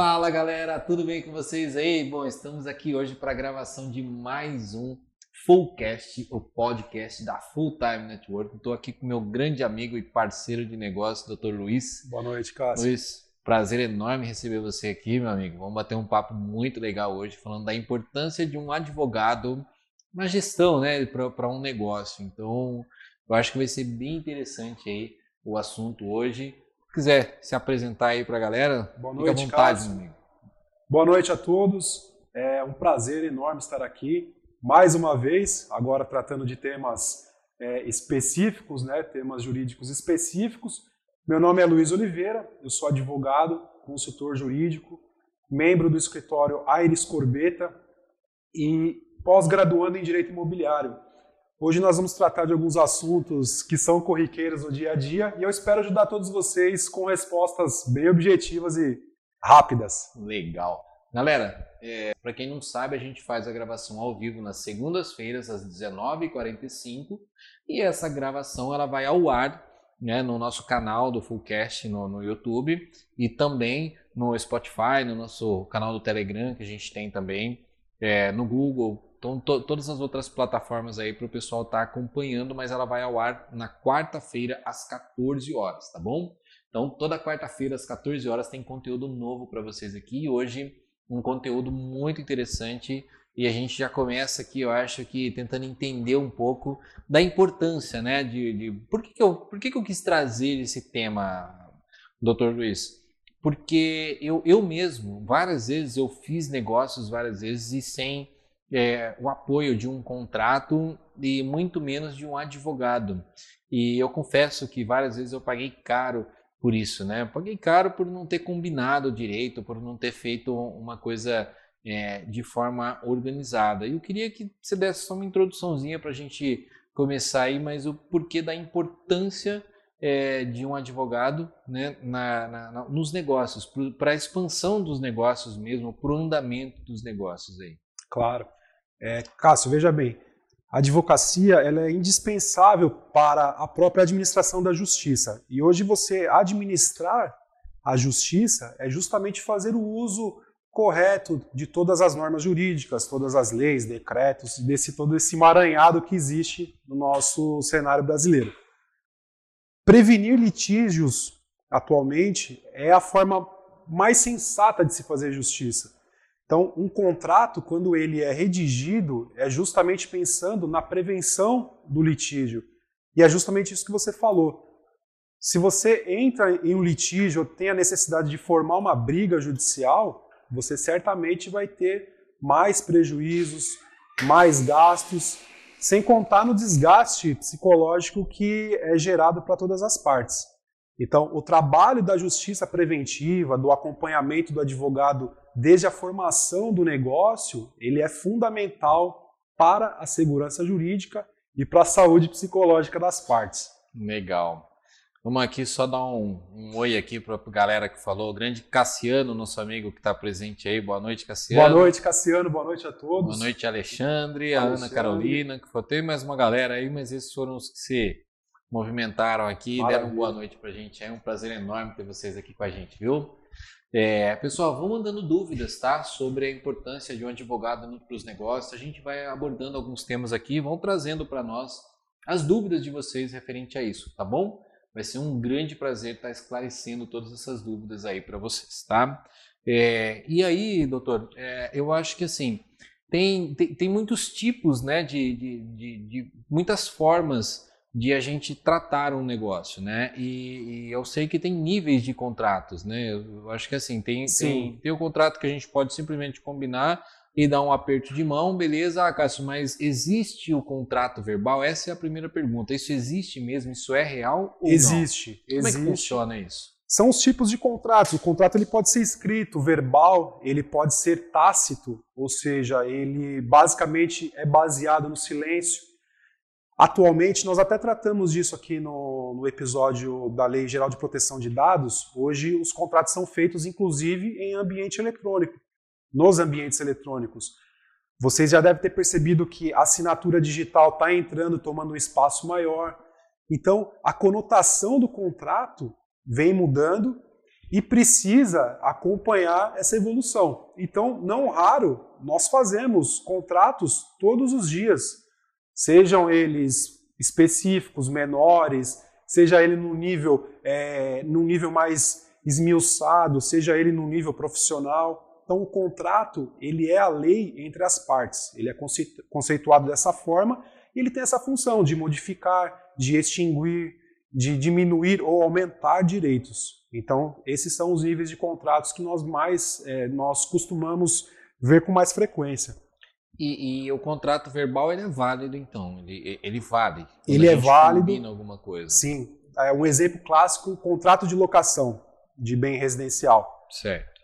Fala galera, tudo bem com vocês aí? Bom, estamos aqui hoje para a gravação de mais um Fullcast, o podcast da Full Time Network. Estou aqui com meu grande amigo e parceiro de negócio, Dr. Luiz. Boa noite, Cássio. Luiz, prazer enorme receber você aqui, meu amigo. Vamos bater um papo muito legal hoje, falando da importância de um advogado na gestão, né, para um negócio. Então, eu acho que vai ser bem interessante aí o assunto hoje. Se quiser se apresentar aí para a galera, Boa noite, fica à vontade, amigo. Boa noite a todos. É um prazer enorme estar aqui mais uma vez, agora tratando de temas é, específicos, né, temas jurídicos específicos. Meu nome é Luiz Oliveira, eu sou advogado, consultor jurídico, membro do escritório Aires Corbeta e pós-graduando em Direito Imobiliário. Hoje nós vamos tratar de alguns assuntos que são corriqueiros no dia a dia e eu espero ajudar todos vocês com respostas bem objetivas e rápidas. Legal. Galera, é, para quem não sabe, a gente faz a gravação ao vivo nas segundas-feiras, às 19h45, e essa gravação ela vai ao ar né, no nosso canal do Fullcast no, no YouTube e também no Spotify, no nosso canal do Telegram, que a gente tem também, é, no Google, então, to- todas as outras plataformas aí para o pessoal estar acompanhando, mas ela vai ao ar na quarta-feira às 14 horas, tá bom? Então, toda quarta-feira às 14 horas tem conteúdo novo para vocês aqui. E hoje, um conteúdo muito interessante. E a gente já começa aqui, eu acho que tentando entender um pouco da importância, né? De, de por, que, que, eu, por que, que eu quis trazer esse tema, doutor Luiz? Porque eu, eu mesmo, várias vezes, eu fiz negócios várias vezes e sem é, o apoio de um contrato e muito menos de um advogado. E eu confesso que várias vezes eu paguei caro por isso, né? Eu paguei caro por não ter combinado direito, por não ter feito uma coisa é, de forma organizada. E eu queria que você desse só uma introduçãozinha para a gente começar aí, mas o porquê da importância é, de um advogado né, na, na- na- nos negócios, para a expansão dos negócios mesmo, para o andamento dos negócios aí. Claro. É, Cássio, veja bem, a advocacia ela é indispensável para a própria administração da justiça. E hoje você administrar a justiça é justamente fazer o uso correto de todas as normas jurídicas, todas as leis, decretos, desse todo esse emaranhado que existe no nosso cenário brasileiro. Prevenir litígios atualmente é a forma mais sensata de se fazer justiça. Então, um contrato, quando ele é redigido, é justamente pensando na prevenção do litígio. E é justamente isso que você falou. Se você entra em um litígio ou tem a necessidade de formar uma briga judicial, você certamente vai ter mais prejuízos, mais gastos, sem contar no desgaste psicológico que é gerado para todas as partes. Então, o trabalho da justiça preventiva, do acompanhamento do advogado desde a formação do negócio, ele é fundamental para a segurança jurídica e para a saúde psicológica das partes. Legal. Vamos aqui só dar um, um oi aqui para a galera que falou. O grande Cassiano, nosso amigo que está presente aí. Boa noite, Cassiano. Boa noite, Cassiano. Boa noite a todos. Boa noite, Alexandre, a Ana Alexandre. Carolina, que foi tem mais uma galera aí, mas esses foram os que se movimentaram aqui e deram boa noite pra gente. É um prazer enorme ter vocês aqui com a gente, viu? É, pessoal, vão mandando dúvidas, tá? Sobre a importância de um advogado para os negócios. A gente vai abordando alguns temas aqui, vão trazendo para nós as dúvidas de vocês referente a isso, tá bom? Vai ser um grande prazer estar esclarecendo todas essas dúvidas aí para vocês, tá? É, e aí, doutor, é, eu acho que assim, tem, tem, tem muitos tipos, né, de, de, de, de muitas formas de a gente tratar um negócio, né? E, e eu sei que tem níveis de contratos, né? Eu acho que assim, tem, tem, Sim. tem o contrato que a gente pode simplesmente combinar e dar um aperto de mão, beleza, ah, Cássio, mas existe o contrato verbal? Essa é a primeira pergunta. Isso existe mesmo? Isso é real ou Existe, não? Como é que existe. funciona isso? São os tipos de contratos. O contrato ele pode ser escrito, verbal, ele pode ser tácito, ou seja, ele basicamente é baseado no silêncio. Atualmente, nós até tratamos disso aqui no, no episódio da Lei Geral de Proteção de Dados. Hoje, os contratos são feitos, inclusive, em ambiente eletrônico, nos ambientes eletrônicos. Vocês já devem ter percebido que a assinatura digital está entrando, tomando um espaço maior. Então, a conotação do contrato vem mudando e precisa acompanhar essa evolução. Então, não raro, nós fazemos contratos todos os dias, sejam eles específicos, menores, seja ele no nível, é, no nível mais esmiuçado, seja ele no nível profissional. Então, o contrato ele é a lei entre as partes. Ele é conceituado dessa forma e ele tem essa função de modificar, de extinguir, de diminuir ou aumentar direitos. Então, esses são os níveis de contratos que nós mais é, nós costumamos ver com mais frequência. E, e, o contrato verbal ele é válido, então? Ele, ele vale? Ele é válido. alguma coisa. Sim. É um exemplo clássico, contrato de locação de bem residencial. Certo.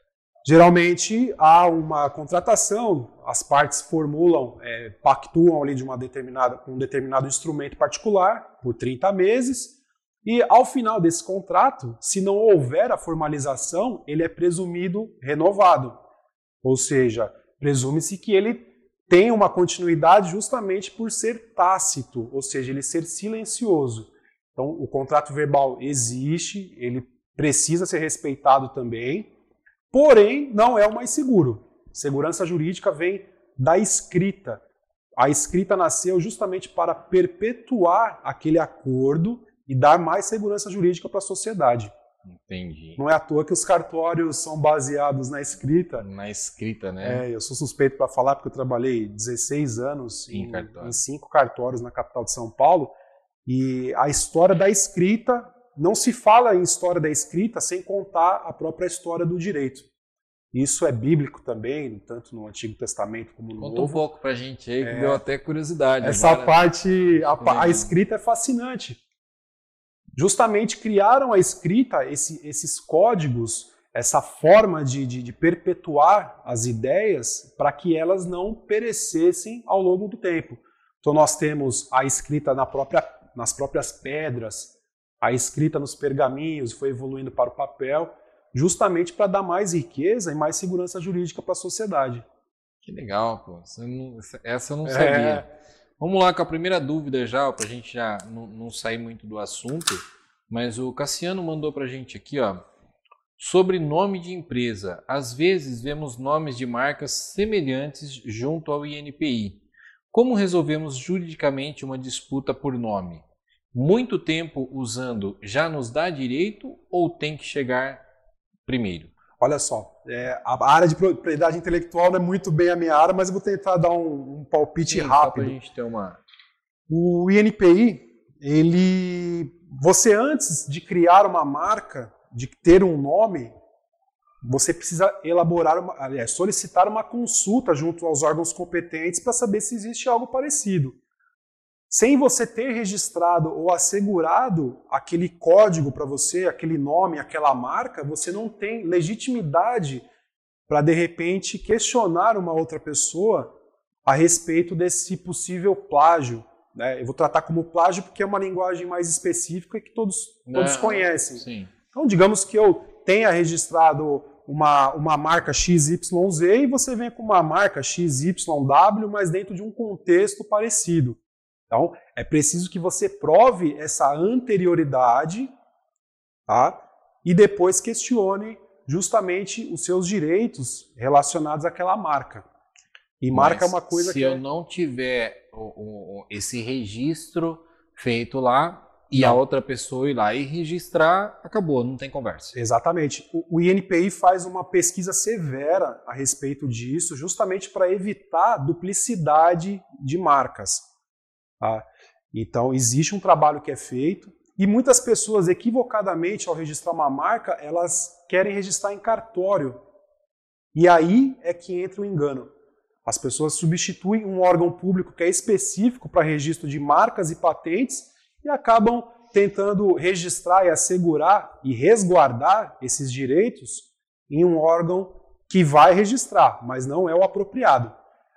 Geralmente há uma contratação, as partes formulam, é, pactuam ali de uma determinada, um determinado instrumento particular por 30 meses, e ao final desse contrato, se não houver a formalização, ele é presumido renovado. Ou seja, presume-se que ele tem uma continuidade justamente por ser tácito, ou seja, ele ser silencioso. Então, o contrato verbal existe, ele precisa ser respeitado também, porém, não é o mais seguro. Segurança jurídica vem da escrita. A escrita nasceu justamente para perpetuar aquele acordo e dar mais segurança jurídica para a sociedade. Entendi. Não é à toa que os cartórios são baseados na escrita. Na escrita, né? É, eu sou suspeito para falar porque eu trabalhei 16 anos em, em, em, cinco cartórios na capital de São Paulo. E a história da escrita, não se fala em história da escrita sem contar a própria história do direito. Isso é bíblico também, tanto no Antigo Testamento como no Conta Novo. Conta um pouco para a gente aí, que é, deu até curiosidade. Essa agora. parte, a, a escrita é fascinante justamente criaram a escrita, esse, esses códigos, essa forma de, de, de perpetuar as ideias para que elas não perecessem ao longo do tempo. Então nós temos a escrita na própria, nas próprias pedras, a escrita nos pergaminhos, foi evoluindo para o papel, justamente para dar mais riqueza e mais segurança jurídica para a sociedade. Que legal, pô. Essa eu não sabia. É... Vamos lá com a primeira dúvida já, para a gente já não, não, sair muito do assunto. Mas o Cassiano mandou para a gente aqui, ó. Sobre nome de empresa. Às vezes vemos nomes de marcas semelhantes junto ao INPI. Como resolvemos juridicamente uma disputa por nome? Muito tempo usando já nos dá direito ou tem que chegar primeiro? Olha só, é, a área de propriedade intelectual não é muito bem a minha área, mas eu vou tentar dar um, um palpite Sim, rápido. Só gente ter uma... O INPI, ele, você antes de criar uma marca, de ter um nome, você precisa elaborar, uma, aliás, solicitar uma consulta junto aos órgãos competentes para saber se existe algo parecido. Sem você ter registrado ou assegurado aquele código para você, aquele nome, aquela marca, você não tem legitimidade para de repente questionar uma outra pessoa a respeito desse possível plágio. Né? Eu vou tratar como plágio porque é uma linguagem mais específica que todos, todos conhecem. Sim. Então, digamos que eu tenha registrado uma, uma marca XYZ e você vem com uma marca XYW, mas dentro de um contexto parecido. Então, é preciso que você prove essa anterioridade tá? e depois questione justamente os seus direitos relacionados àquela marca. E Mas marca é uma coisa se que. Se eu não tiver o, o, esse registro feito lá e não. a outra pessoa ir lá e registrar, acabou, não tem conversa. Exatamente. O, o INPI faz uma pesquisa severa a respeito disso, justamente para evitar duplicidade de marcas. Tá? Então, existe um trabalho que é feito e muitas pessoas, equivocadamente, ao registrar uma marca, elas querem registrar em cartório. E aí é que entra o engano. As pessoas substituem um órgão público que é específico para registro de marcas e patentes e acabam tentando registrar e assegurar e resguardar esses direitos em um órgão que vai registrar, mas não é o apropriado.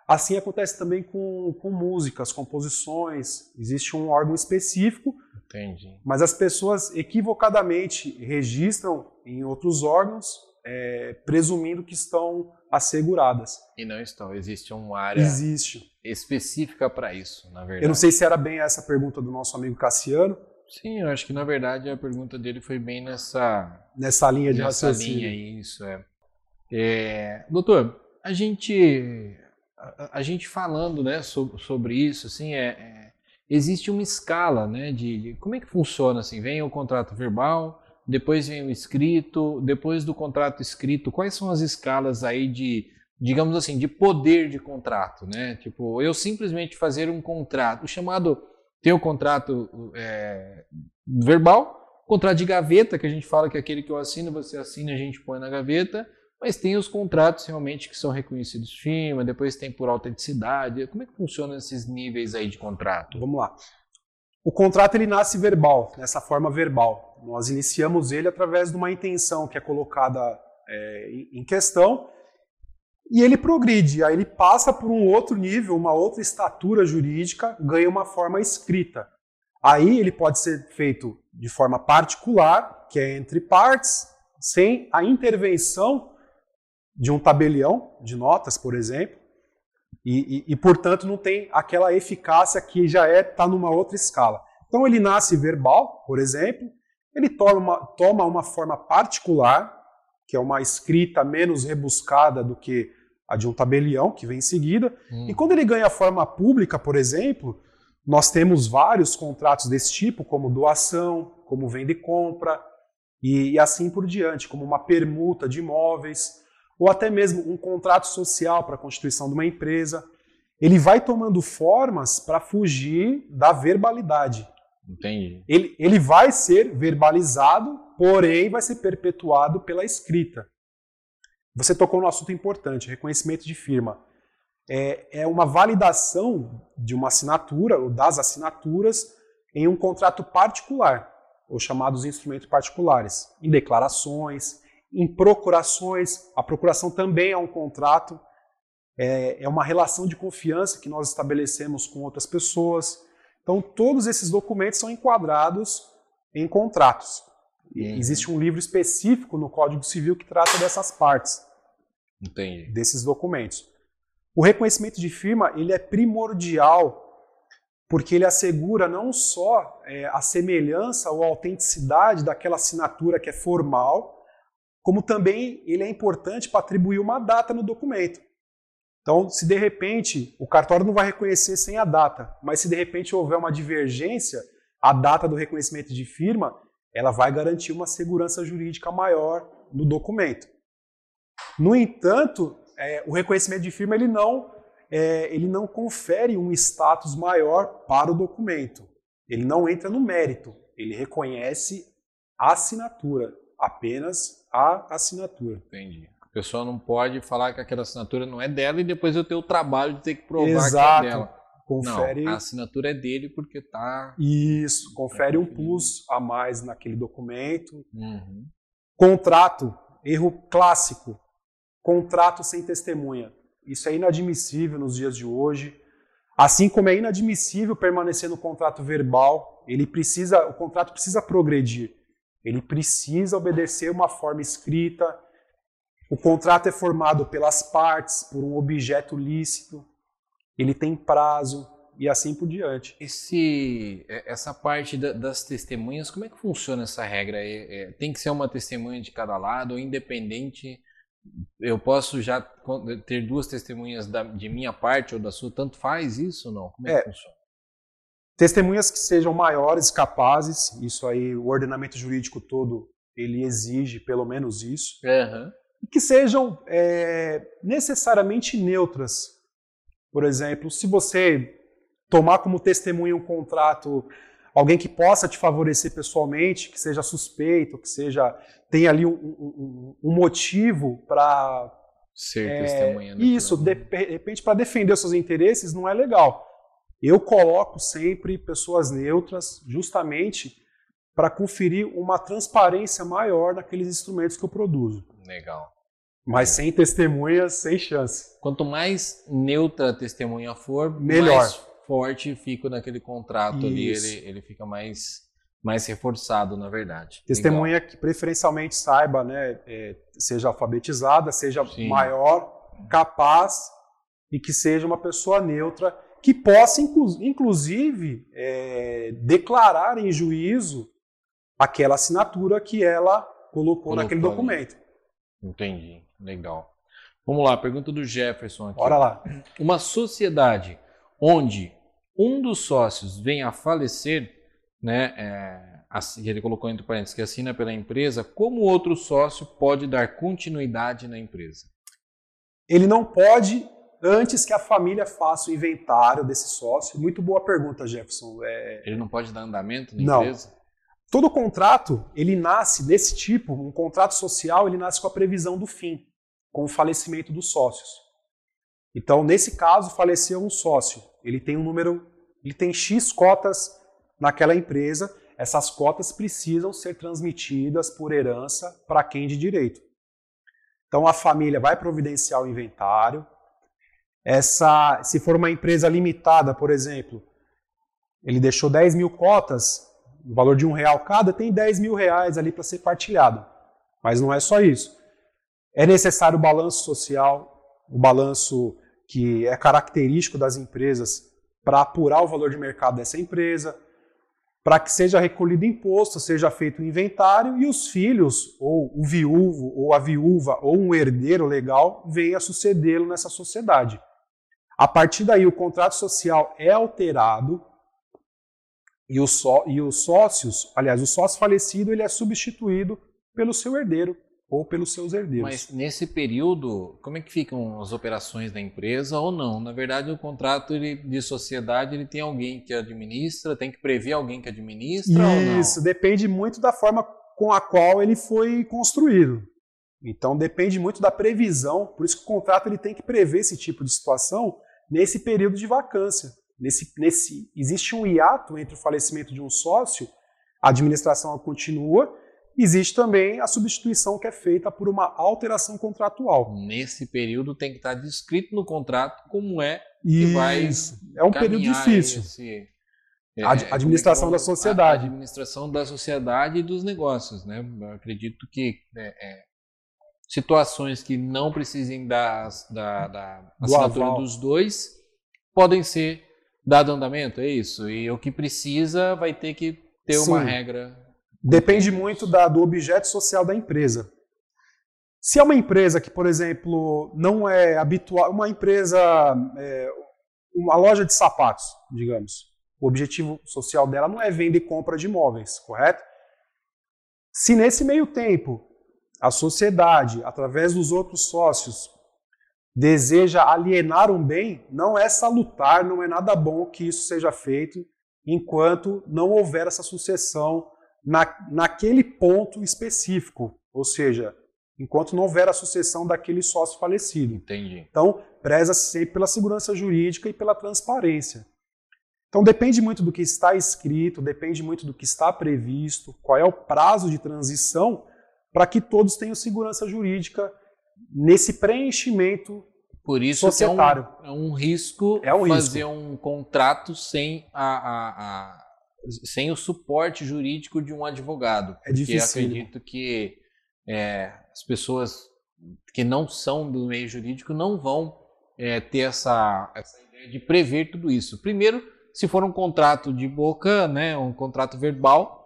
Assim acontece também com, com músicas, composições. Existe um órgão específico, Entendi. mas as pessoas equivocadamente registram em outros órgãos, é, presumindo que estão asseguradas. E não estão. Existe uma área Existe. específica para isso, na verdade. Eu não sei se era bem essa pergunta do nosso amigo Cassiano. Sim, eu acho que na verdade a pergunta dele foi bem nessa nessa linha de nessa raciocínio. linha, isso é. é doutor, a gente a, gente falando, né, sobre, sobre isso, assim, é, é, existe uma escala, né, de, de como é que funciona assim, vem o contrato verbal, depois vem o escrito, depois do contrato escrito, quais são as escalas aí de digamos assim, de poder de contrato, né? Tipo, eu simplesmente fazer um contrato, o chamado ter o contrato é, verbal, contrato de gaveta, que a gente fala que é aquele que eu assino, você assina, a gente põe na gaveta, mas tem os contratos realmente que são reconhecidos firma, depois tem por autenticidade. Como é que funcionam esses níveis aí de contrato? Vamos lá. O contrato ele nasce verbal, nessa forma verbal. Nós iniciamos ele através de uma intenção que é colocada é, em questão e ele progride, aí ele passa por um outro nível, uma outra estatura jurídica, ganha uma forma escrita. Aí ele pode ser feito de forma particular, que é entre partes, sem a intervenção de um tabelião de notas, por exemplo, e, e, e portanto não tem aquela eficácia que já é está numa outra escala. Então ele nasce verbal, por exemplo, ele toma uma, toma uma forma particular, que é uma escrita menos rebuscada do que a de um tabelião, que vem em seguida. Hum. E quando ele ganha forma pública, por exemplo, nós temos vários contratos desse tipo, como doação, como venda e compra, e, e assim por diante, como uma permuta de imóveis, ou até mesmo um contrato social para a constituição de uma empresa. Ele vai tomando formas para fugir da verbalidade. Entendi. Ele, ele vai ser verbalizado, porém vai ser perpetuado pela escrita. Você tocou no assunto importante, reconhecimento de firma. É, é uma validação de uma assinatura, ou das assinaturas, em um contrato particular, ou chamados instrumentos particulares, em declarações, em procurações. A procuração também é um contrato, é, é uma relação de confiança que nós estabelecemos com outras pessoas. Então, todos esses documentos são enquadrados em contratos. Uhum. Existe um livro específico no Código Civil que trata dessas partes. Entendi. desses documentos. O reconhecimento de firma ele é primordial porque ele assegura não só é, a semelhança ou a autenticidade daquela assinatura que é formal, como também ele é importante para atribuir uma data no documento. Então, se de repente o cartório não vai reconhecer sem a data, mas se de repente houver uma divergência, a data do reconhecimento de firma, ela vai garantir uma segurança jurídica maior no documento. No entanto, é, o reconhecimento de firma ele não, é, ele não confere um status maior para o documento. Ele não entra no mérito. Ele reconhece a assinatura, apenas a assinatura. Entendi. A pessoa não pode falar que aquela assinatura não é dela e depois eu tenho o trabalho de ter que provar Exato. que é dela. Confere... Não, a assinatura é dele porque está. Isso, confere tá um plus a mais naquele documento. Uhum. Contrato, erro clássico contrato sem testemunha. Isso é inadmissível nos dias de hoje. Assim como é inadmissível permanecer no contrato verbal, ele precisa, o contrato precisa progredir. Ele precisa obedecer uma forma escrita. O contrato é formado pelas partes, por um objeto lícito. Ele tem prazo e assim por diante. Esse, é, essa parte da, das testemunhas, como é que funciona essa regra? É, é, tem que ser uma testemunha de cada lado, ou independente eu posso já ter duas testemunhas da, de minha parte ou da sua, tanto faz isso ou não? Como é, é, que funciona? Testemunhas que sejam maiores, capazes, isso aí o ordenamento jurídico todo ele exige pelo menos isso, uhum. e que sejam é, necessariamente neutras. Por exemplo, se você tomar como testemunha um contrato alguém que possa te favorecer pessoalmente, que seja suspeito, que seja tenha ali um, um, um motivo para ser é, testemunha. Isso, de, de repente para defender os seus interesses não é legal. Eu coloco sempre pessoas neutras, justamente para conferir uma transparência maior naqueles instrumentos que eu produzo. Legal. Mas sem testemunhas, sem chance. Quanto mais neutra a testemunha for, melhor. Mais forte fica naquele contrato Isso. ali, ele, ele fica mais, mais reforçado, na verdade. Testemunha Legal. que preferencialmente saiba, né, é, seja alfabetizada, seja Sim. maior, capaz e que seja uma pessoa neutra que possa, inclusive, é, declarar em juízo aquela assinatura que ela colocou, colocou naquele documento. Entendi, legal. Vamos lá, pergunta do Jefferson aqui. Bora lá. Uma sociedade onde um dos sócios venha a falecer, né, é, ele colocou entre parênteses, que assina pela empresa, como outro sócio pode dar continuidade na empresa? Ele não pode antes que a família faça o inventário desse sócio. Muito boa pergunta, Jefferson. É... Ele não pode dar andamento na não. empresa? Todo contrato, ele nasce desse tipo, um contrato social, ele nasce com a previsão do fim, com o falecimento dos sócios. Então, nesse caso, faleceu um sócio. Ele tem um número, ele tem X cotas naquela empresa. Essas cotas precisam ser transmitidas por herança para quem de direito. Então, a família vai providenciar o inventário, essa, se for uma empresa limitada, por exemplo, ele deixou 10 mil cotas, o valor de um real cada, tem 10 mil reais ali para ser partilhado. Mas não é só isso. É necessário o balanço social, o balanço que é característico das empresas para apurar o valor de mercado dessa empresa, para que seja recolhido imposto, seja feito o inventário e os filhos, ou o viúvo, ou a viúva, ou um herdeiro legal venha sucedê-lo nessa sociedade. A partir daí, o contrato social é alterado e, o só, e os sócios, aliás, o sócio falecido, ele é substituído pelo seu herdeiro ou pelos seus herdeiros. Mas nesse período, como é que ficam as operações da empresa ou não? Na verdade, o contrato ele, de sociedade ele tem alguém que administra, tem que prever alguém que administra Isso, ou não? Isso, depende muito da forma com a qual ele foi construído. Então depende muito da previsão, por isso que o contrato ele tem que prever esse tipo de situação nesse período de vacância. Nesse, nesse, existe um hiato entre o falecimento de um sócio, a administração continua, existe também a substituição que é feita por uma alteração contratual. Nesse período tem que estar descrito no contrato como é que Isso. vai. É um período difícil. Esse, é, a administração é da sociedade. A administração da sociedade e dos negócios. Né? Eu acredito que é, é situações que não precisem da, da, da assinatura dos dois podem ser dado andamento, é isso. E o que precisa vai ter que ter Sim. uma regra. Depende muito da, do objeto social da empresa. Se é uma empresa que, por exemplo, não é habitual, uma empresa, é, uma loja de sapatos, digamos, o objetivo social dela não é venda e compra de imóveis, correto? Se nesse meio tempo a sociedade, através dos outros sócios, deseja alienar um bem, não é salutar, não é nada bom que isso seja feito enquanto não houver essa sucessão na, naquele ponto específico, ou seja, enquanto não houver a sucessão daquele sócio falecido. Entendi. Então, preza-se sempre pela segurança jurídica e pela transparência. Então, depende muito do que está escrito, depende muito do que está previsto, qual é o prazo de transição para que todos tenham segurança jurídica nesse preenchimento por isso societário. é, um, é um risco é um fazer risco. um contrato sem, a, a, a, sem o suporte jurídico de um advogado. É difícil. Acredito que é, as pessoas que não são do meio jurídico não vão é, ter essa, essa ideia de prever tudo isso. Primeiro, se for um contrato de boca, né, um contrato verbal,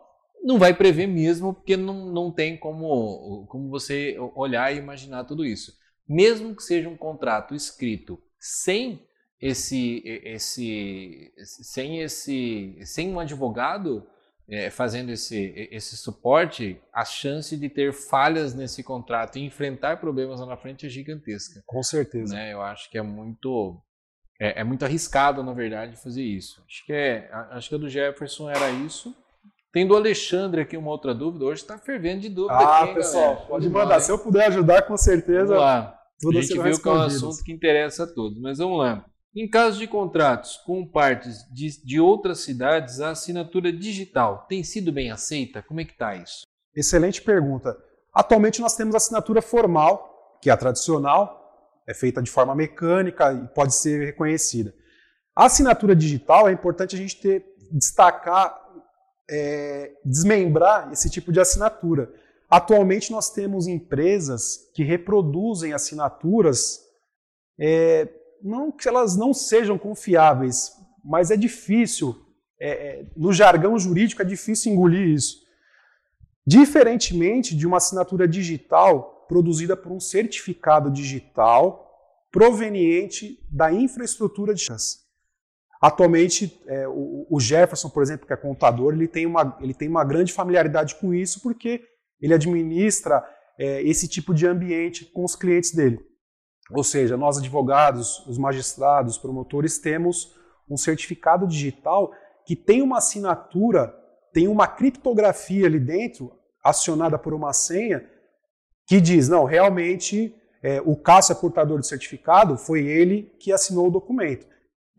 não vai prever mesmo, porque não, não tem como, como você olhar e imaginar tudo isso. Mesmo que seja um contrato escrito sem esse, esse, sem esse, sem um advogado é, fazendo esse, esse suporte, a chance de ter falhas nesse contrato e enfrentar problemas lá na frente é gigantesca. Com certeza. Né? Eu acho que é muito é, é muito arriscado, na verdade, fazer isso. Acho que é, acho que a do Jefferson era isso. Tem do Alexandre aqui uma outra dúvida. Hoje está fervendo de dúvida. Ah, aqui, pessoal, galera. pode mandar. Se eu puder ajudar, com certeza. Vamos lá. A gente viu que é um assunto que interessa a todos. Mas vamos lá. Em caso de contratos com partes de, de outras cidades, a assinatura digital tem sido bem aceita? Como é que está isso? Excelente pergunta. Atualmente nós temos a assinatura formal, que é a tradicional, é feita de forma mecânica e pode ser reconhecida. A assinatura digital é importante a gente ter, destacar é, desmembrar esse tipo de assinatura. Atualmente nós temos empresas que reproduzem assinaturas é, não que elas não sejam confiáveis, mas é difícil, é, é, no jargão jurídico é difícil engolir isso. Diferentemente de uma assinatura digital produzida por um certificado digital proveniente da infraestrutura de chance. Atualmente, é, o, o, Jefferson, por exemplo, que é contador, ele tem uma, ele tem uma grande familiaridade com isso porque ele administra é, esse tipo de ambiente com os clientes dele. Ou seja, nós advogados, os magistrados, os promotores, temos um certificado digital que tem uma assinatura, tem uma criptografia ali dentro, acionada por uma senha, que diz, não, realmente é, o Cássio é portador do certificado, foi ele que assinou o documento.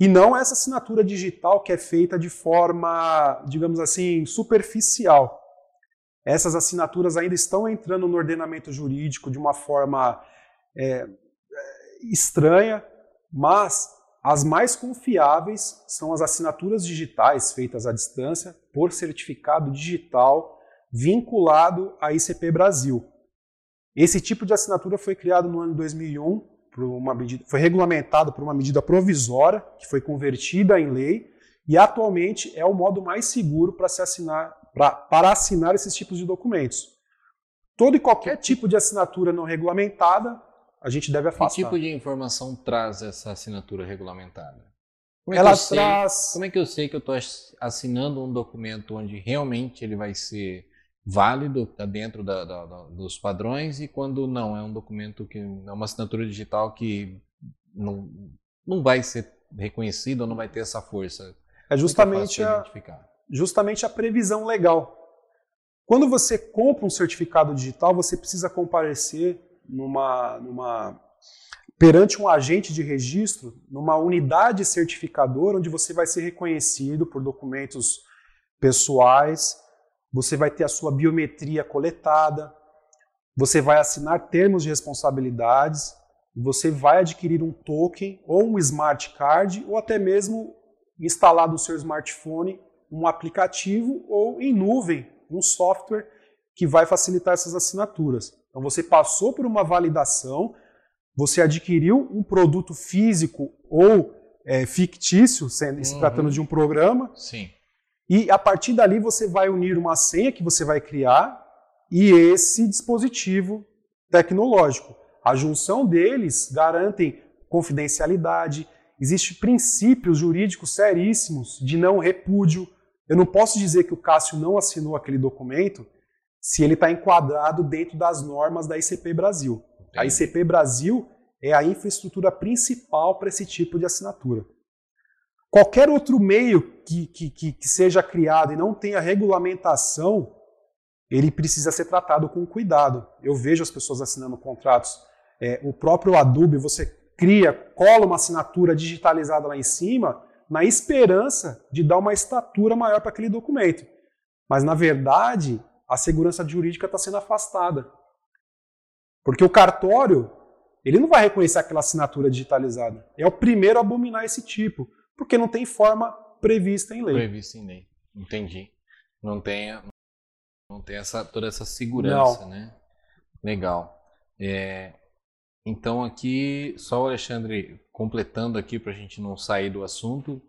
E não essa assinatura digital que é feita de forma, digamos assim, superficial. Essas assinaturas ainda estão entrando no ordenamento jurídico de uma forma é, estranha, mas as mais confiáveis são as assinaturas digitais feitas à distância por certificado digital vinculado à ICP Brasil. Esse tipo de assinatura foi criado no ano 2001 por uma medida, foi regulamentado por uma medida provisória que foi convertida em lei e atualmente é o modo mais seguro para se assinar pra, para assinar esses tipos de documentos. Todo e qualquer tipo de assinatura não regulamentada a gente deve afastar. Que tipo de informação traz essa assinatura regulamentada? Como é Ela traz. Sei, como é que eu sei que eu estou assinando um documento onde realmente ele vai ser válido, está dentro da, da, da, dos padrões, e quando não, é um documento que é uma assinatura digital que não, não vai ser reconhecido ou não vai ter essa força? É, justamente, a, justamente a previsão legal. Quando você compra um certificado digital, você precisa comparecer numa, numa perante um agente de registro, numa unidade certificadora, onde você vai ser reconhecido por documentos pessoais, você vai ter a sua biometria coletada, você vai assinar termos de responsabilidades, você vai adquirir um token ou um smart card ou até mesmo instalar no seu smartphone um aplicativo ou em nuvem um software que vai facilitar essas assinaturas. Então você passou por uma validação, você adquiriu um produto físico ou é, fictício, sendo, uhum. se tratando de um programa. Sim. E a partir dali você vai unir uma senha que você vai criar e esse dispositivo tecnológico. A junção deles garantem confidencialidade, existem princípios jurídicos seríssimos de não repúdio. Eu não posso dizer que o Cássio não assinou aquele documento se ele está enquadrado dentro das normas da ICP Brasil. A ICP Brasil é a infraestrutura principal para esse tipo de assinatura. Qualquer outro meio que, que, que, que seja criado e não tenha regulamentação, ele precisa ser tratado com cuidado. Eu vejo as pessoas assinando contratos. É, o próprio Adobe, você cria, cola uma assinatura digitalizada lá em cima, na esperança de dar uma estatura maior para aquele documento. Mas, na verdade, a segurança jurídica está sendo afastada. Porque o cartório, ele não vai reconhecer aquela assinatura digitalizada. É o primeiro a abominar esse tipo, porque não tem forma prevista em lei. Prevista em lei. Entendi. Não tem, não tem essa, toda essa segurança, não. né? Legal. É, então aqui, só o Alexandre completando aqui para a gente não sair do assunto.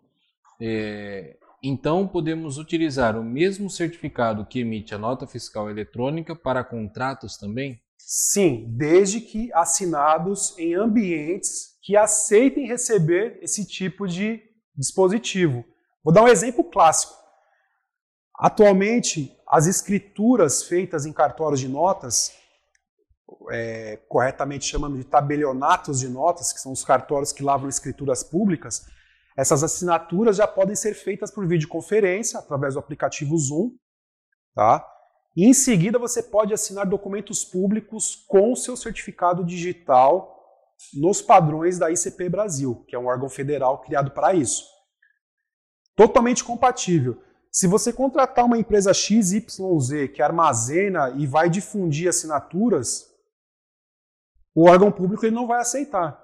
É, então, podemos utilizar o mesmo certificado que emite a nota fiscal eletrônica para contratos também? Sim, desde que assinados em ambientes que aceitem receber esse tipo de dispositivo. Vou dar um exemplo clássico. Atualmente, as escrituras feitas em cartórios de notas, é, corretamente chamando de tabelionatos de notas, que são os cartórios que lavam escrituras públicas, essas assinaturas já podem ser feitas por videoconferência, através do aplicativo Zoom, tá? E em seguida você pode assinar documentos públicos com seu certificado digital nos padrões da ICP Brasil, que é um órgão federal criado para isso. Totalmente compatível. Se você contratar uma empresa XYZ que armazena e vai difundir assinaturas, o órgão público ele não vai aceitar.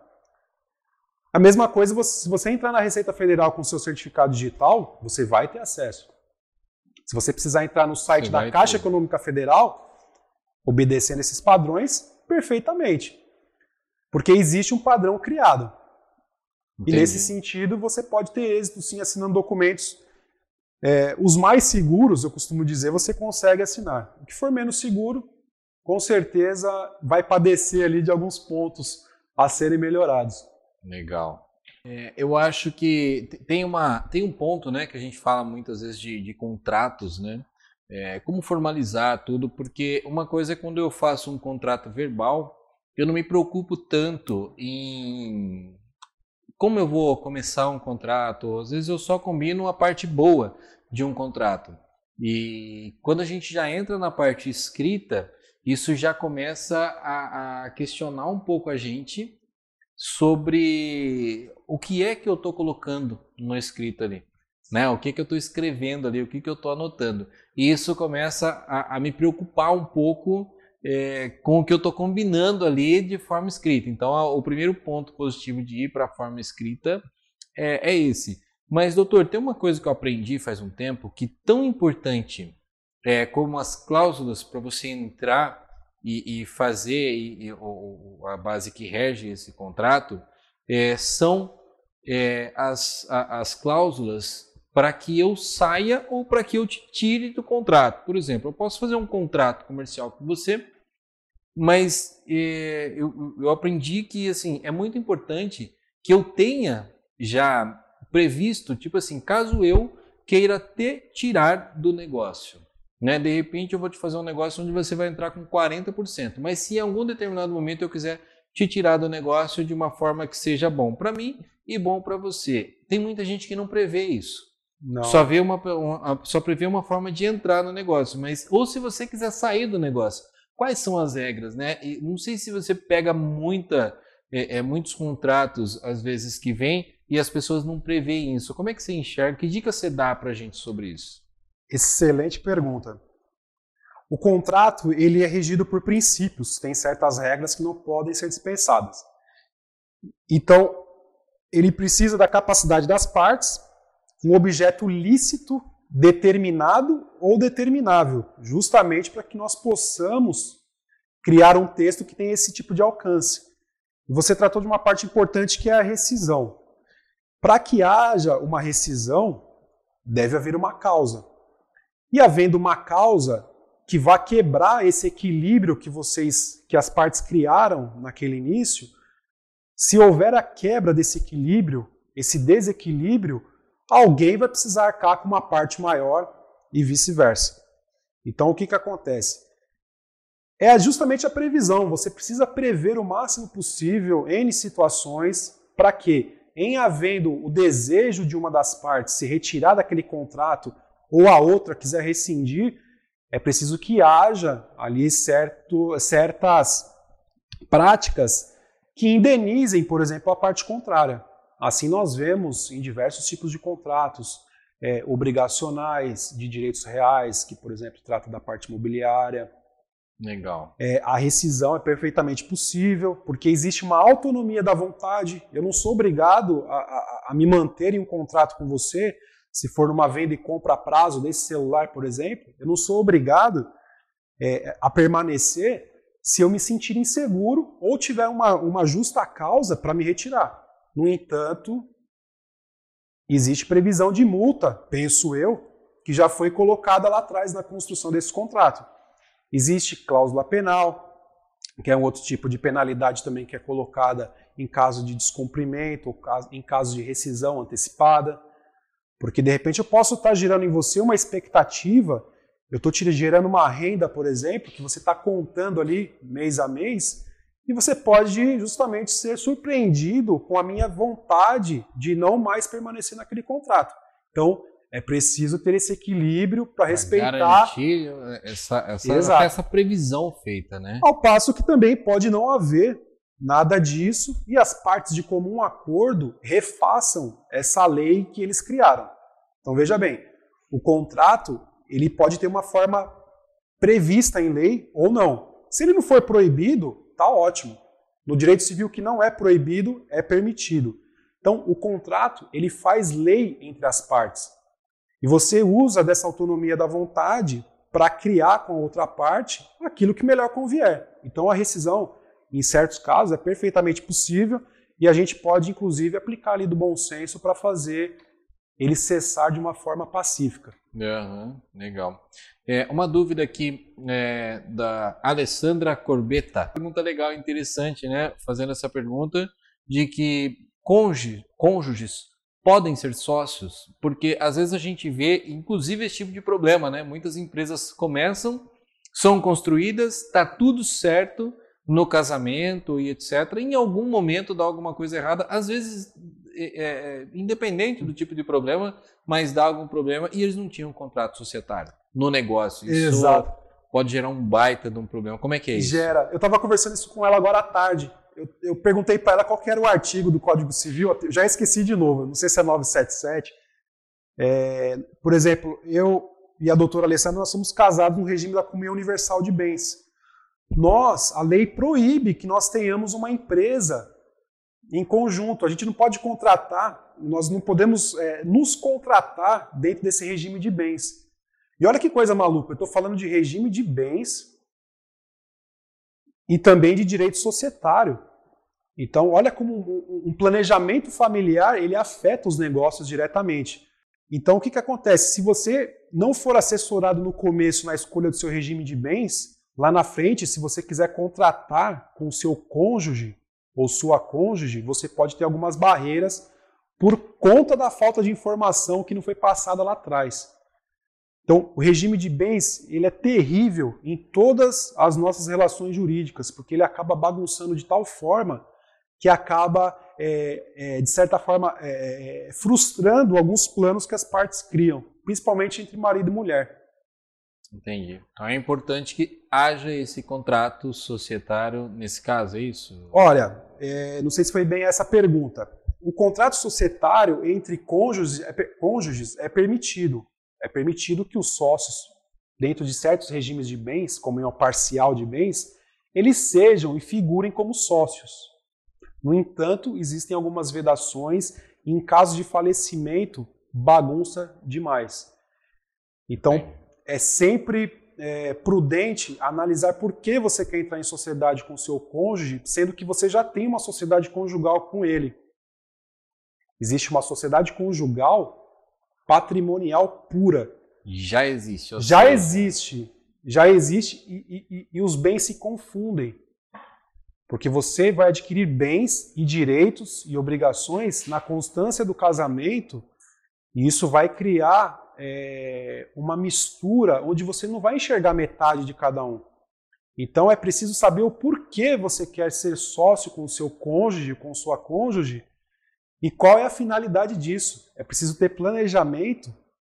A mesma coisa, se você entrar na Receita Federal com seu certificado digital, você vai ter acesso. Se você precisar entrar no site você da Caixa ter. Econômica Federal, obedecendo esses padrões, perfeitamente. Porque existe um padrão criado. Entendi. E nesse sentido, você pode ter êxito sim assinando documentos. É, os mais seguros, eu costumo dizer, você consegue assinar. O que for menos seguro, com certeza vai padecer ali de alguns pontos a serem melhorados. Legal. É, eu acho que tem, uma, tem um ponto né, que a gente fala muitas vezes de, de contratos, né? É, como formalizar tudo, porque uma coisa é quando eu faço um contrato verbal, eu não me preocupo tanto em como eu vou começar um contrato. Às vezes eu só combino a parte boa de um contrato. E quando a gente já entra na parte escrita, isso já começa a, a questionar um pouco a gente sobre o que é que eu estou colocando no escrito ali. Né? O que, que eu estou escrevendo ali, o que, que eu estou anotando. E isso começa a, a me preocupar um pouco é, com o que eu estou combinando ali de forma escrita. Então, a, o primeiro ponto positivo de ir para a forma escrita é, é, esse. Mas, doutor, tem uma coisa que eu aprendi faz um tempo que tão importante é, como as cláusulas para você entrar e, e fazer e, e, o, a base que rege esse contrato é, são é, as, a, as cláusulas para que eu saia ou para que eu te tire do contrato. Por exemplo, eu posso fazer um contrato comercial com você, mas é, eu, eu aprendi que assim é muito importante que eu tenha já previsto, tipo assim, caso eu queira te tirar do negócio. Né? De repente eu vou te fazer um negócio onde você vai entrar com 40%, mas se em algum determinado momento eu quiser te tirar do negócio de uma forma que seja bom para mim e bom para você. Tem muita gente que não prevê isso. Não. Só vê uma, uma, só prevê uma forma de entrar no negócio, mas ou se você quiser sair do negócio, quais são as regras, né? E não sei se você pega muita, é, é, muitos contratos às vezes que vêm e as pessoas não preveem isso. Como é que você enxerga? Que dica você dá para a gente sobre isso? Excelente pergunta. O contrato ele é regido por princípios, tem certas regras que não podem ser dispensadas. Então, ele precisa da capacidade das partes, um objeto lícito, determinado ou determinável, justamente para que nós possamos criar um texto que tenha esse tipo de alcance. Você tratou de uma parte importante que é a rescisão. Para que haja uma rescisão, deve haver uma causa. E havendo uma causa que vá quebrar esse equilíbrio que vocês, que as partes criaram naquele início, se houver a quebra desse equilíbrio, esse desequilíbrio, alguém vai precisar arcar com uma parte maior e vice-versa. Então o que, que acontece? É justamente a previsão. Você precisa prever o máximo possível em situações para que, em havendo o desejo de uma das partes se retirar daquele contrato ou a outra quiser rescindir, é preciso que haja ali certo, certas práticas que indenizem, por exemplo, a parte contrária. Assim nós vemos em diversos tipos de contratos é, obrigacionais, de direitos reais, que, por exemplo, trata da parte imobiliária. Legal. É, a rescisão é perfeitamente possível, porque existe uma autonomia da vontade. Eu não sou obrigado a, a, a me manter em um contrato com você se for numa venda e compra a prazo desse celular, por exemplo, eu não sou obrigado é, a permanecer se eu me sentir inseguro ou tiver uma, uma justa causa para me retirar. No entanto, existe previsão de multa, penso eu, que já foi colocada lá atrás na construção desse contrato. Existe cláusula penal, que é um outro tipo de penalidade também que é colocada em caso de descumprimento ou em caso de rescisão antecipada. Porque de repente eu posso estar gerando em você uma expectativa, eu estou te gerando uma renda, por exemplo, que você está contando ali mês a mês, e você pode justamente ser surpreendido com a minha vontade de não mais permanecer naquele contrato. Então, é preciso ter esse equilíbrio para respeitar. Garantir essa, essa, essa previsão feita, né? Ao passo que também pode não haver nada disso e as partes de comum acordo refaçam essa lei que eles criaram. Então veja bem, o contrato ele pode ter uma forma prevista em lei ou não. Se ele não for proibido, tá ótimo. No direito civil que não é proibido é permitido. Então o contrato ele faz lei entre as partes e você usa dessa autonomia da vontade para criar com a outra parte aquilo que melhor convier. Então a rescisão em certos casos, é perfeitamente possível e a gente pode, inclusive, aplicar ali do bom senso para fazer ele cessar de uma forma pacífica. Uhum, legal. É, uma dúvida aqui é, da Alessandra Corbetta. Pergunta legal, interessante, né? Fazendo essa pergunta de que cônjuge, cônjuges podem ser sócios, porque às vezes a gente vê, inclusive, esse tipo de problema, né? Muitas empresas começam, são construídas, está tudo certo, no casamento e etc. Em algum momento dá alguma coisa errada, às vezes é, é, independente do tipo de problema, mas dá algum problema e eles não tinham um contrato societário no negócio. Isso Exato. pode gerar um baita de um problema. Como é que é isso? Gera. Eu estava conversando isso com ela agora à tarde. Eu, eu perguntei para ela qual era o artigo do Código Civil, eu já esqueci de novo, não sei se é 977. É, por exemplo, eu e a doutora Alessandra, nós somos casados no regime da comunhão universal de bens. Nós, a lei proíbe que nós tenhamos uma empresa em conjunto. A gente não pode contratar, nós não podemos é, nos contratar dentro desse regime de bens. E olha que coisa maluca, eu estou falando de regime de bens e também de direito societário. Então, olha como um planejamento familiar ele afeta os negócios diretamente. Então, o que, que acontece? Se você não for assessorado no começo na escolha do seu regime de bens, Lá na frente, se você quiser contratar com o seu cônjuge ou sua cônjuge, você pode ter algumas barreiras por conta da falta de informação que não foi passada lá atrás. Então, o regime de bens ele é terrível em todas as nossas relações jurídicas, porque ele acaba bagunçando de tal forma que acaba, é, é, de certa forma, é, é frustrando alguns planos que as partes criam, principalmente entre marido e mulher. Entendi. Então é importante que haja esse contrato societário nesse caso, é isso? Olha, é, não sei se foi bem essa pergunta. O contrato societário entre cônjuges é, cônjuges é permitido. É permitido que os sócios, dentro de certos regimes de bens, como uma parcial de bens, eles sejam e figurem como sócios. No entanto, existem algumas vedações e em caso de falecimento, bagunça demais. Então, é sempre é, prudente analisar por que você quer entrar em sociedade com seu cônjuge, sendo que você já tem uma sociedade conjugal com ele. Existe uma sociedade conjugal patrimonial pura. Já existe. Já sei. existe. Já existe e, e, e os bens se confundem. Porque você vai adquirir bens e direitos e obrigações na constância do casamento, e isso vai criar é, uma mistura onde você não vai enxergar metade de cada um. Então é preciso saber o porquê você quer ser sócio com o seu cônjuge, com sua cônjuge, e qual é a finalidade disso. É preciso ter planejamento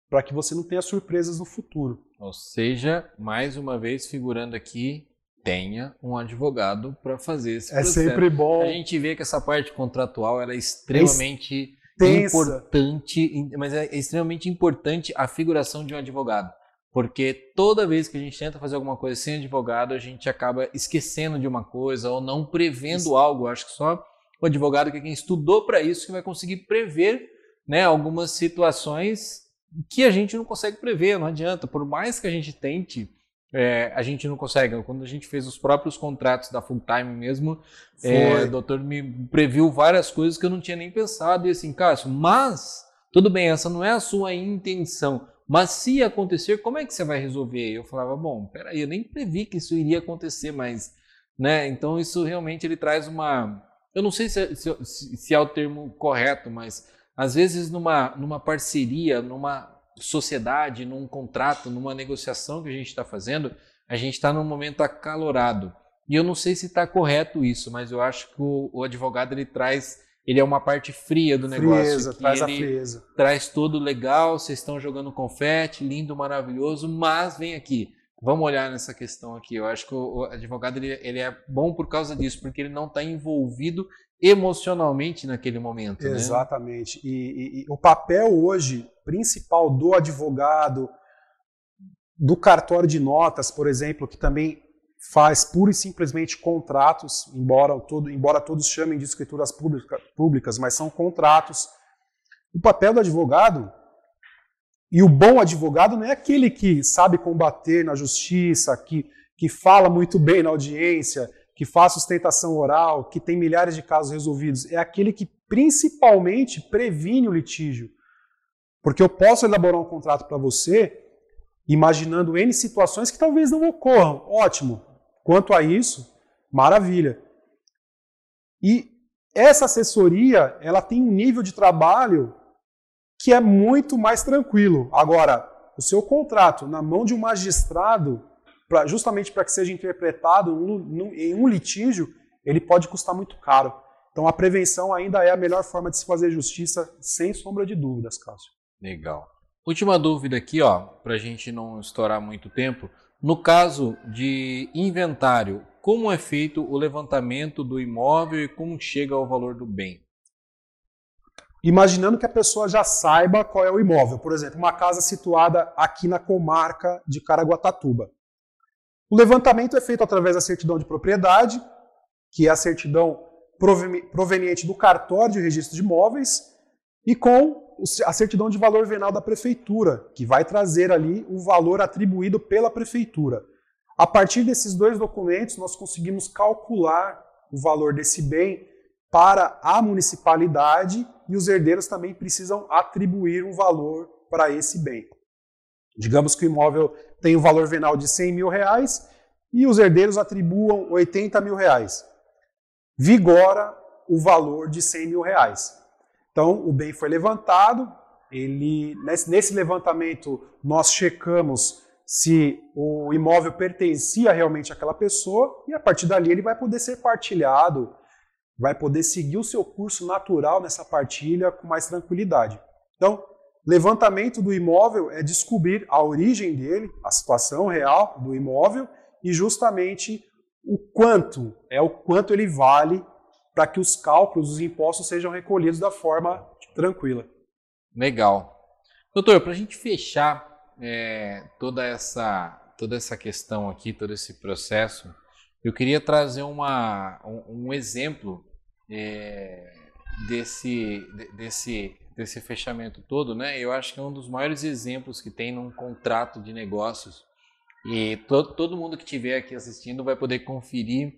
para que você não tenha surpresas no futuro. Ou seja, mais uma vez figurando aqui, tenha um advogado para fazer esse é processo. É sempre bom. A gente vê que essa parte contratual ela é extremamente tensa. importante, mas é extremamente importante a figuração de um advogado. Porque toda vez que a gente tenta fazer alguma coisa sem advogado, a gente acaba esquecendo de uma coisa ou não prevendo isso. algo. acho que só o advogado que é quem estudou para isso que vai conseguir prever né, algumas situações que a gente não consegue prever, não adianta. Por mais que a gente tente é, a gente não consegue. Quando a gente fez os próprios contratos da Full Time mesmo, é, o doutor me previu várias coisas que eu não tinha nem pensado. E assim, Cássio, mas, tudo bem, essa não é a sua intenção. Mas se acontecer, como é que você vai resolver? Eu falava, bom, peraí, eu nem previ que isso iria acontecer, mas, né? Então isso realmente ele traz uma, eu não sei se, é, se, se é o termo correto, mas às vezes numa, numa parceria, numa sociedade, num contrato, numa negociação que a gente está fazendo, a gente está num momento acalorado. E eu não sei se está correto isso, mas eu acho que o, o, advogado ele traz, ele é uma parte fria do negócio. Frieza, traz a frieza. Traz tudo legal, vocês estão jogando confete, lindo, maravilhoso, mas vem aqui. Vamos olhar nessa questão aqui. Eu acho que o, advogado ele, ele, é bom por causa disso, porque ele não está envolvido emocionalmente naquele momento. Né? Exatamente. Né? E, e, e o papel hoje principal do advogado, do cartório de notas, por exemplo, que também faz pura e simplesmente contratos, embora, todo, embora todos chamem de escrituras pública, públicas, mas são contratos. O papel do advogado e o bom advogado não é aquele que sabe combater na justiça, que, que fala muito bem na audiência, que faz sustentação oral, que tem milhares de casos resolvidos, é aquele que principalmente previne o litígio. Porque eu posso elaborar um contrato para você imaginando N situações que talvez não ocorram. Ótimo. Quanto a isso, maravilha. E essa assessoria, ela tem um nível de trabalho que é muito mais tranquilo. Agora, o seu contrato na mão de um magistrado, pra, justamente para que seja interpretado em um litígio, ele pode custar muito caro. Então a prevenção ainda é a melhor forma de se fazer justiça, sem sombra de dúvidas, Cássio. Legal. Última dúvida aqui, ó, para a gente não estourar muito tempo. No caso de inventário, como é feito o levantamento do imóvel e como chega ao valor do bem? Imaginando que a pessoa já saiba qual é o imóvel. Por exemplo, uma casa situada aqui na comarca de Caraguatatuba. O levantamento é feito através da certidão de propriedade, que é a certidão proveniente do cartório de registro de imóveis, e com a certidão de valor venal da prefeitura, que vai trazer ali o valor atribuído pela prefeitura. A partir desses dois documentos, nós conseguimos calcular o valor desse bem para a municipalidade e os herdeiros também precisam atribuir um valor para esse bem. Digamos que o imóvel tem um valor venal de 100 mil reais e os herdeiros atribuam 80 mil reais. Vigora o valor de 100 mil reais. Então, o bem foi levantado, ele, nesse levantamento nós checamos se o imóvel pertencia realmente àquela pessoa e a partir dali ele vai poder ser partilhado, vai poder seguir o seu curso natural nessa partilha com mais tranquilidade. Então, levantamento do imóvel é descobrir a origem dele, a situação real do imóvel e justamente o quanto é o quanto ele vale para que os cálculos, os impostos sejam recolhidos da forma tranquila. Legal. Doutor, para a gente fechar é, toda, essa, toda essa questão aqui, todo esse processo, eu queria trazer uma, um, um exemplo é, desse, desse, desse fechamento todo. Né? Eu acho que é um dos maiores exemplos que tem num contrato de negócios. E to, todo mundo que estiver aqui assistindo vai poder conferir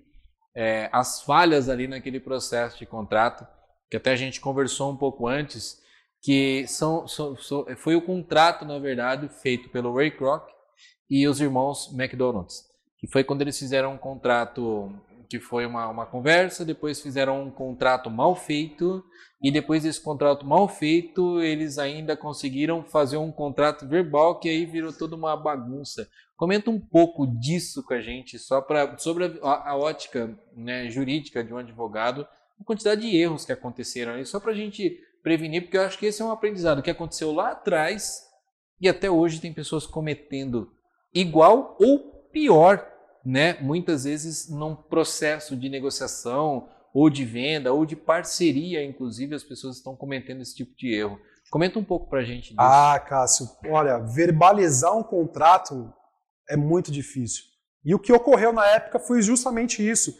é, as falhas ali naquele processo de contrato, que até a gente conversou um pouco antes, que são, são, são, foi o contrato, na verdade, feito pelo Ray Kroc e os irmãos McDonald's, que foi quando eles fizeram um contrato que foi uma, uma conversa, depois fizeram um contrato mal feito, e depois desse contrato mal feito, eles ainda conseguiram fazer um contrato verbal que aí virou toda uma bagunça. Comenta um pouco disso com a gente, só para sobre a, a ótica né, jurídica de um advogado, a quantidade de erros que aconteceram aí, só para a gente prevenir, porque eu acho que esse é um aprendizado que aconteceu lá atrás e até hoje tem pessoas cometendo igual ou pior, né? Muitas vezes num processo de negociação ou de venda ou de parceria, inclusive as pessoas estão cometendo esse tipo de erro. Comenta um pouco para a gente disso. Ah, Cássio, olha, verbalizar um contrato é muito difícil. E o que ocorreu na época foi justamente isso.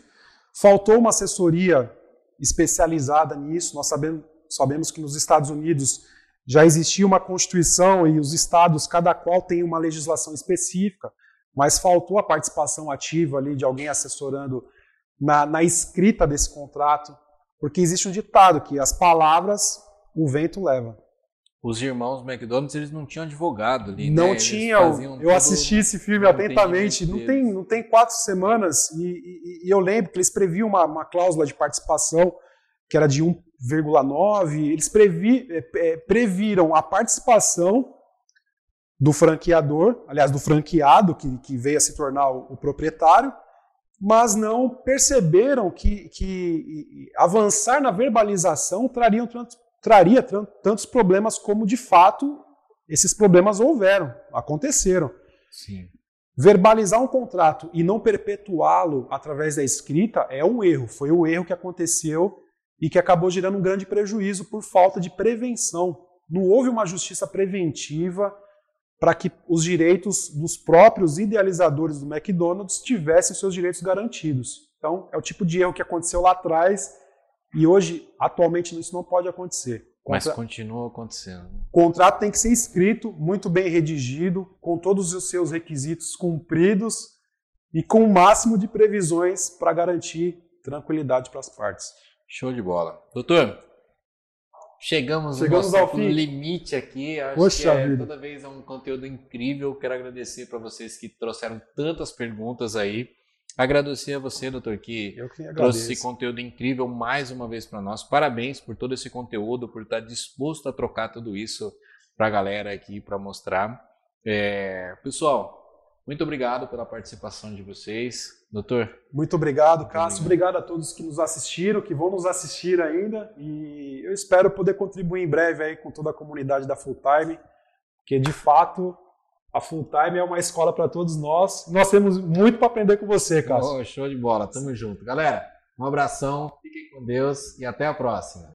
Faltou uma assessoria especializada nisso. Nós sabemos, sabemos que nos Estados Unidos já existia uma constituição e os estados, cada qual tem uma legislação específica, mas faltou a participação ativa ali de alguém assessorando na, na escrita desse contrato, porque existe um ditado que as palavras o vento leva os irmãos McDonald's eles não tinham advogado ali. Não né? tinham. Eu assisti esse filme atentamente. Não tem, não tem quatro semanas e, e, e, eu lembro que eles previam uma, uma cláusula de participação que era de 1,9. Eles previ, é, previram a participação do franqueador, aliás, do franqueado que, que veio a se tornar o, o proprietário, mas não perceberam que, que avançar na verbalização trariam traria tantos problemas como de fato esses problemas houveram, aconteceram. Sim. Verbalizar um contrato e não perpetuá-lo através da escrita é um erro. Foi o erro que aconteceu e que acabou gerando um grande prejuízo por falta de prevenção. Não houve uma justiça preventiva para que os direitos dos próprios idealizadores do McDonald's tivessem seus direitos garantidos. Então, é o tipo de erro que aconteceu lá atrás e hoje, atualmente, isso não pode acontecer. Contra... Mas continua acontecendo. O contrato tem que ser escrito, muito bem redigido, com todos os seus requisitos cumpridos e com o máximo de previsões para garantir tranquilidade para as partes. Show de bola. Doutor, chegamos, chegamos no ao fim. limite aqui. Acho Poxa que é, vida. toda vez é um conteúdo incrível. Quero agradecer para vocês que trouxeram tantas perguntas aí. Agradecer a você, doutor, que Eu que trouxe esse conteúdo incrível mais uma vez para nós. Parabéns por todo esse conteúdo, por estar disposto a trocar tudo isso para a galera aqui para mostrar. É, pessoal, muito obrigado pela participação de vocês. Doutor, Muito obrigado, Muito Cássio. obrigado. Obrigado a todos que nos assistiram, que vão nos assistir ainda. E eu espero poder contribuir em breve aí com toda a comunidade da Full Time, porque de fato a Full Time é uma escola para todos nós. Nós temos muito para aprender com você, Cássio. oh, show de bola, tamo junto. Galera, um abração, fiquem com Deus e até a próxima.